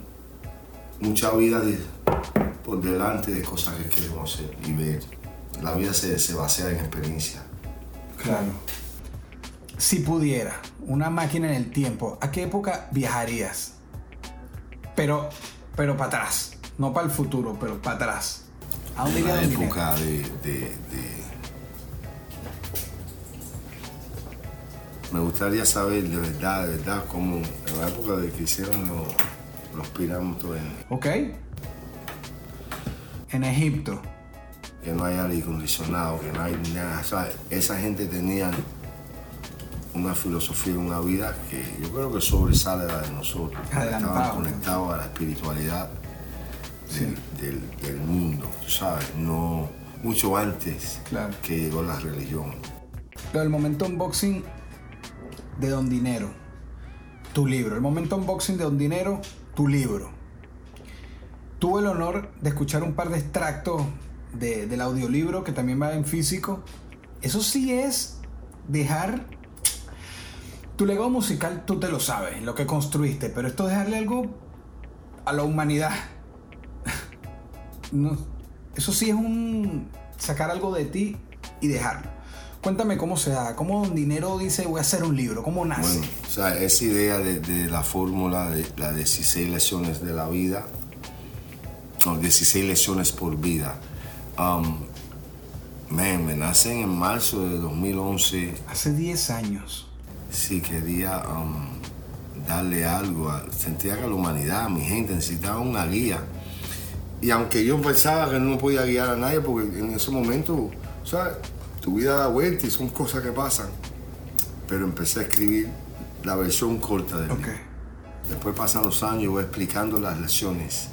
mucha vida de- por delante de cosas que queremos hacer y ver. La vida se, se basea en experiencia. Claro. Si pudiera, una máquina en el tiempo, ¿a qué época viajarías? Pero, pero para atrás, no para el futuro, pero para atrás. ¿A dónde En iría la época de, de, de- me gustaría saber de verdad, de verdad, cómo en la época de que hicieron los, los pirámides en- ¿Ok? En Egipto. Que no hay aire acondicionado, que no hay nada. Esa gente tenía una filosofía, una vida que yo creo que sobresale la de nosotros. Estaban conectados a la espiritualidad del, del- del mundo, tú sabes, no mucho antes Claro. que llegó la religión. Lo del momento unboxing de Don Dinero. Tu libro. El momento unboxing de Don Dinero, tu libro. Tuve el honor de escuchar un par de extractos de- del audiolibro que también va en físico. Eso sí es dejar... Tu legado musical tú te lo sabes, lo que construiste, pero esto es dejarle algo a la humanidad. No, eso sí es un sacar algo de ti y dejarlo. Cuéntame cómo se da, cómo Don Dinero dice voy a hacer un libro, cómo nace. Bueno, o sea, esa idea de, de la fórmula de las 16 lecciones de la vida, no, 16 lecciones por vida, um, man, me nacen en marzo de 2011. Hace 10 años. Sí, quería um, darle algo, a- sentía que la humanidad, mi gente, necesitaba una guía. Y aunque yo pensaba que no podía guiar a nadie, porque en ese momento, o sea, tu vida da vuelta y son cosas que pasan. Pero empecé a escribir la versión corta del Ok. libro. Después pasan los años voy explicando las lecciones.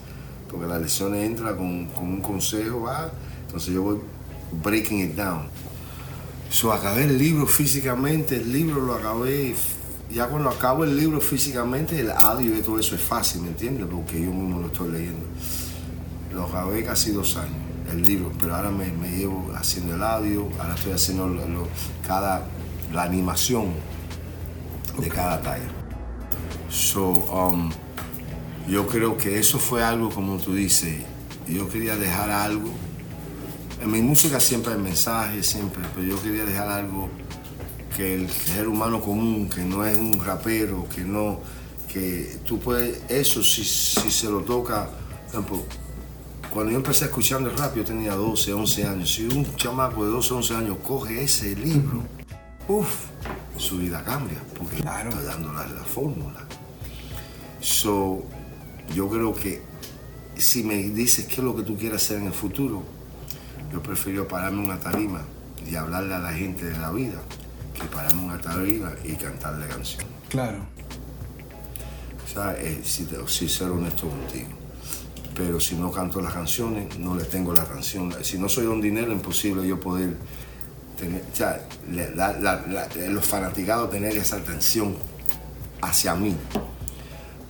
Porque las lecciones entran con, con un consejo, ¿va? Entonces yo voy breaking it down. So, acabé el libro físicamente, el libro lo acabé. Ya cuando acabo el libro físicamente, el audio y todo eso es fácil, ¿me entiendes? Porque yo mismo lo estoy leyendo. Lo acabé casi dos años, el libro, pero ahora me, me llevo haciendo el audio, ahora estoy haciendo lo- lo- cada, la animación de cada talla. So, um, yo creo que eso fue algo, como tú dices, yo quería dejar algo. En mi música siempre hay mensajes, siempre, pero yo quería dejar algo que el ser humano común, que no es un rapero, que no, que tú puedes, eso si, si se lo toca, por ejemplo, cuando yo empecé escuchando el rap, yo tenía 12, 11 años. Si un chamaco de 12, 11 años coge ese libro, uff, su vida cambia, porque Claro. está dando la, la fórmula. So, yo creo que si me dices qué es lo que tú quieres hacer en el futuro, yo prefiero pararme una tarima y hablarle a la gente de la vida que pararme una tarima y cantarle canción. Claro. O sea, eh, si, te- si ser honesto contigo. Pero si no canto las canciones, no le tengo la canción. Si no soy un dinero, imposible yo poder tener, o sea, le- la- la- la- los fanaticados tener esa atención hacia mí.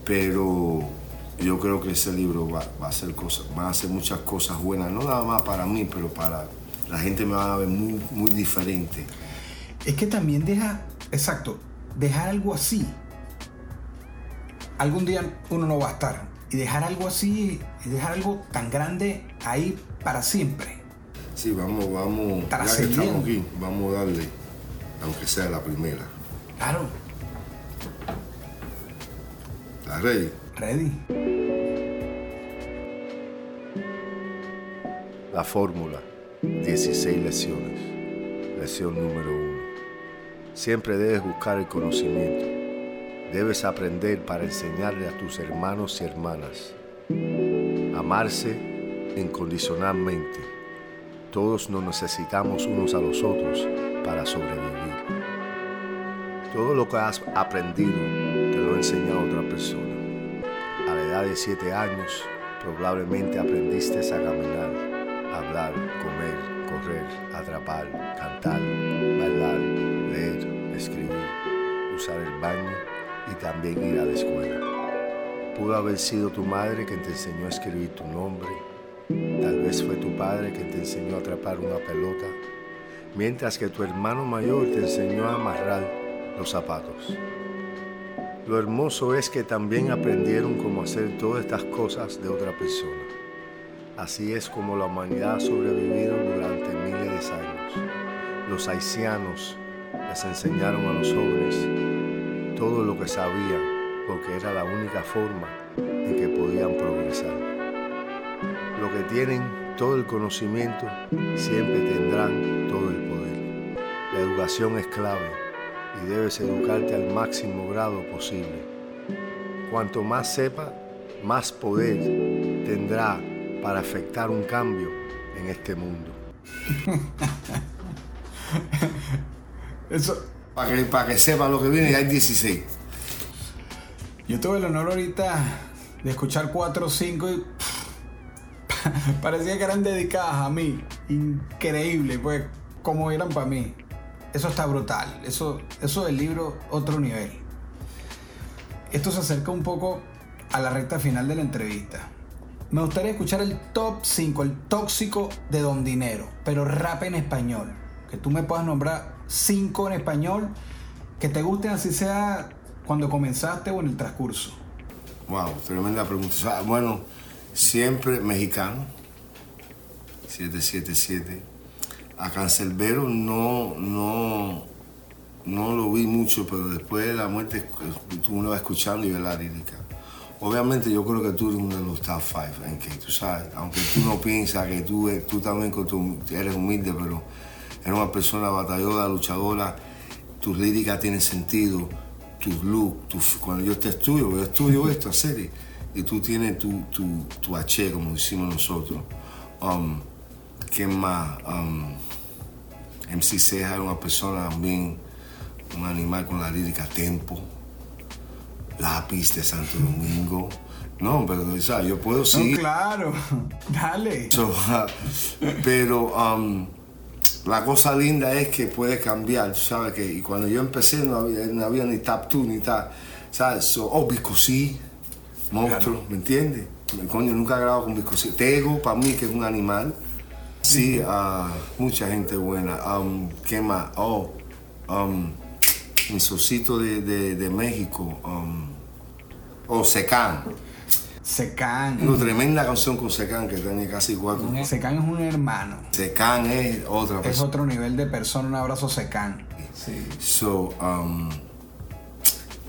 Pero yo creo que ese libro va, va a hacer cosas, van a hacer muchas cosas buenas, no nada más para mí, pero para la gente me va a ver muy, muy diferente. Es que también deja, exacto, dejar algo así. Algún día uno no va a estar. Y dejar algo así, dejar algo tan grande ahí para siempre. Sí, vamos, vamos, ya que estamos aquí, vamos a darle, aunque sea la primera. Claro, ¿Estás ready? Ready. La fórmula, 16 lecciones. Lección número 1. Siempre debes buscar el conocimiento. Debes aprender para enseñarle a tus hermanos y hermanas. Amarse incondicionalmente. Todos nos necesitamos unos a los otros para sobrevivir. Todo lo que has aprendido te lo ha enseñado otra persona. Edad de 7 años, probablemente aprendiste a caminar, hablar, comer, correr, atrapar, cantar, bailar, leer, escribir, usar el baño y también ir a la escuela. Pudo haber sido tu madre quien te enseñó a escribir tu nombre. Tal vez fue tu padre quien te enseñó a atrapar una pelota, mientras que tu hermano mayor te enseñó a amarrar los zapatos. Lo hermoso es que también aprendieron cómo hacer todas estas cosas de otra persona. Así es como la humanidad ha sobrevivido durante miles de años. Los haitianos les enseñaron a los jóvenes todo lo que sabían porque era la única forma en que podían progresar. Los que tienen todo el conocimiento siempre tendrán todo el poder. La educación es clave y debes educarte al máximo grado posible. Cuanto más sepa, más poder tendrá para afectar un cambio en este mundo. Eso, Para que, para que sepa lo que viene, ya hay 16. yo tuve el honor ahorita de escuchar 4 o 5 y parecía que eran dedicadas a mí. Increíble, pues, como eran para mí. Eso está brutal. Eso, eso del libro, otro nivel. Esto se acerca un poco a la recta final de la entrevista. Me gustaría escuchar el top 5, el tóxico de Don Dinero, pero rap en español. Que tú me puedas nombrar 5 en español que te gusten, así sea cuando comenzaste o en el transcurso. Wow, tremenda pregunta. Bueno, siempre mexicano. 777. A Cancelbero no, no, no lo vi mucho, pero después de la muerte uno va escuchando y ve la lírica. Obviamente yo creo que tú eres uno de los top five, en tú sabes, aunque tú no piensas que tú, tú también tu- eres humilde, pero eres una persona batalladora, luchadora, tus líricas tienen sentido, tus look, tus- cuando yo te estudio, yo estudio esto, serie, y tú tienes tu, tu, tu H, como decimos nosotros. Um, ¿Qué más? Um, MC Ceja es una persona también, un animal con la lírica tempo, lápiz de Santo Domingo. No, pero o sea, yo puedo No, seguir. claro, dale. So, pero um, la cosa linda es que puede cambiar, sabes que y cuando yo empecé no había, no había ni tap 2 ni tal, ¿sabes? So, oh, Biscosí, monstruo, ¿me entiendes? Coño, nunca he grabado con Biscosí. Tego, para mí, que es un animal. Sí, ah, mucha gente buena. Um, ¿Qué más? Oh, um, mi socito de, de, de México. Um, oh, Secán. Secan. Una tremenda canción con Secán que tiene casi cuatro. Secan es un hermano. Secan es otra Es persona. otro nivel de persona. Un abrazo Secan. Sí. So, um,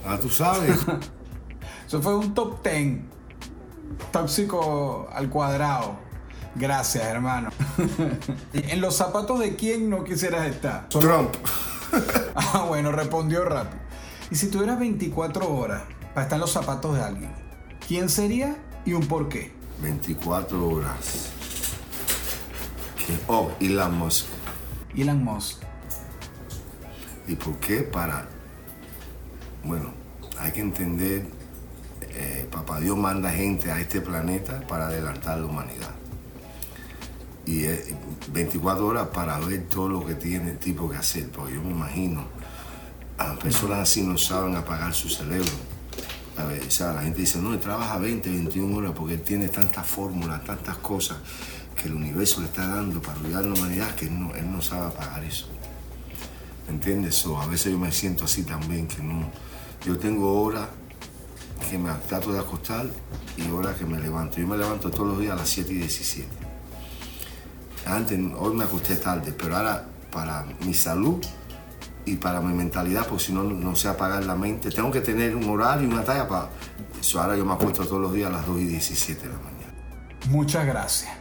ah, tú sabes. Eso fue un top 10. Tóxico al cuadrado. Gracias, hermano. ¿En los zapatos de quién no quisieras estar? Trump. Ah, bueno, respondió rápido. Y si tuvieras 24 horas para estar en los zapatos de alguien, ¿quién sería y un por qué? 24 horas. ¿Qué? Oh, Elon Musk. Elon Musk. ¿Y por qué? Para. Bueno, hay que entender. eh, Papá Dios manda gente a este planeta para adelantar la humanidad. Y eh, 24 horas para ver todo lo que tiene el tipo que hacer. Porque yo me imagino, a personas así no saben apagar su cerebro. A ver, o sea, la gente dice, no, él trabaja 20, 21 horas porque él tiene tantas fórmulas, tantas cosas que el universo le está dando para ayudar a la humanidad que él no, él no sabe apagar eso. ¿Me entiendes? O a veces yo me siento así también, que no. Yo tengo horas que me trato de acostar y horas que me levanto. Yo me levanto todos los días a las 7 y 17. Antes, hoy me acosté tarde, pero ahora para mi salud y para mi mentalidad, porque si no, no sé apagar la mente. Tengo que tener un horario y una talla para... Eso ahora yo me acuesto todos los días a las 2 y 17 de la mañana. Muchas gracias.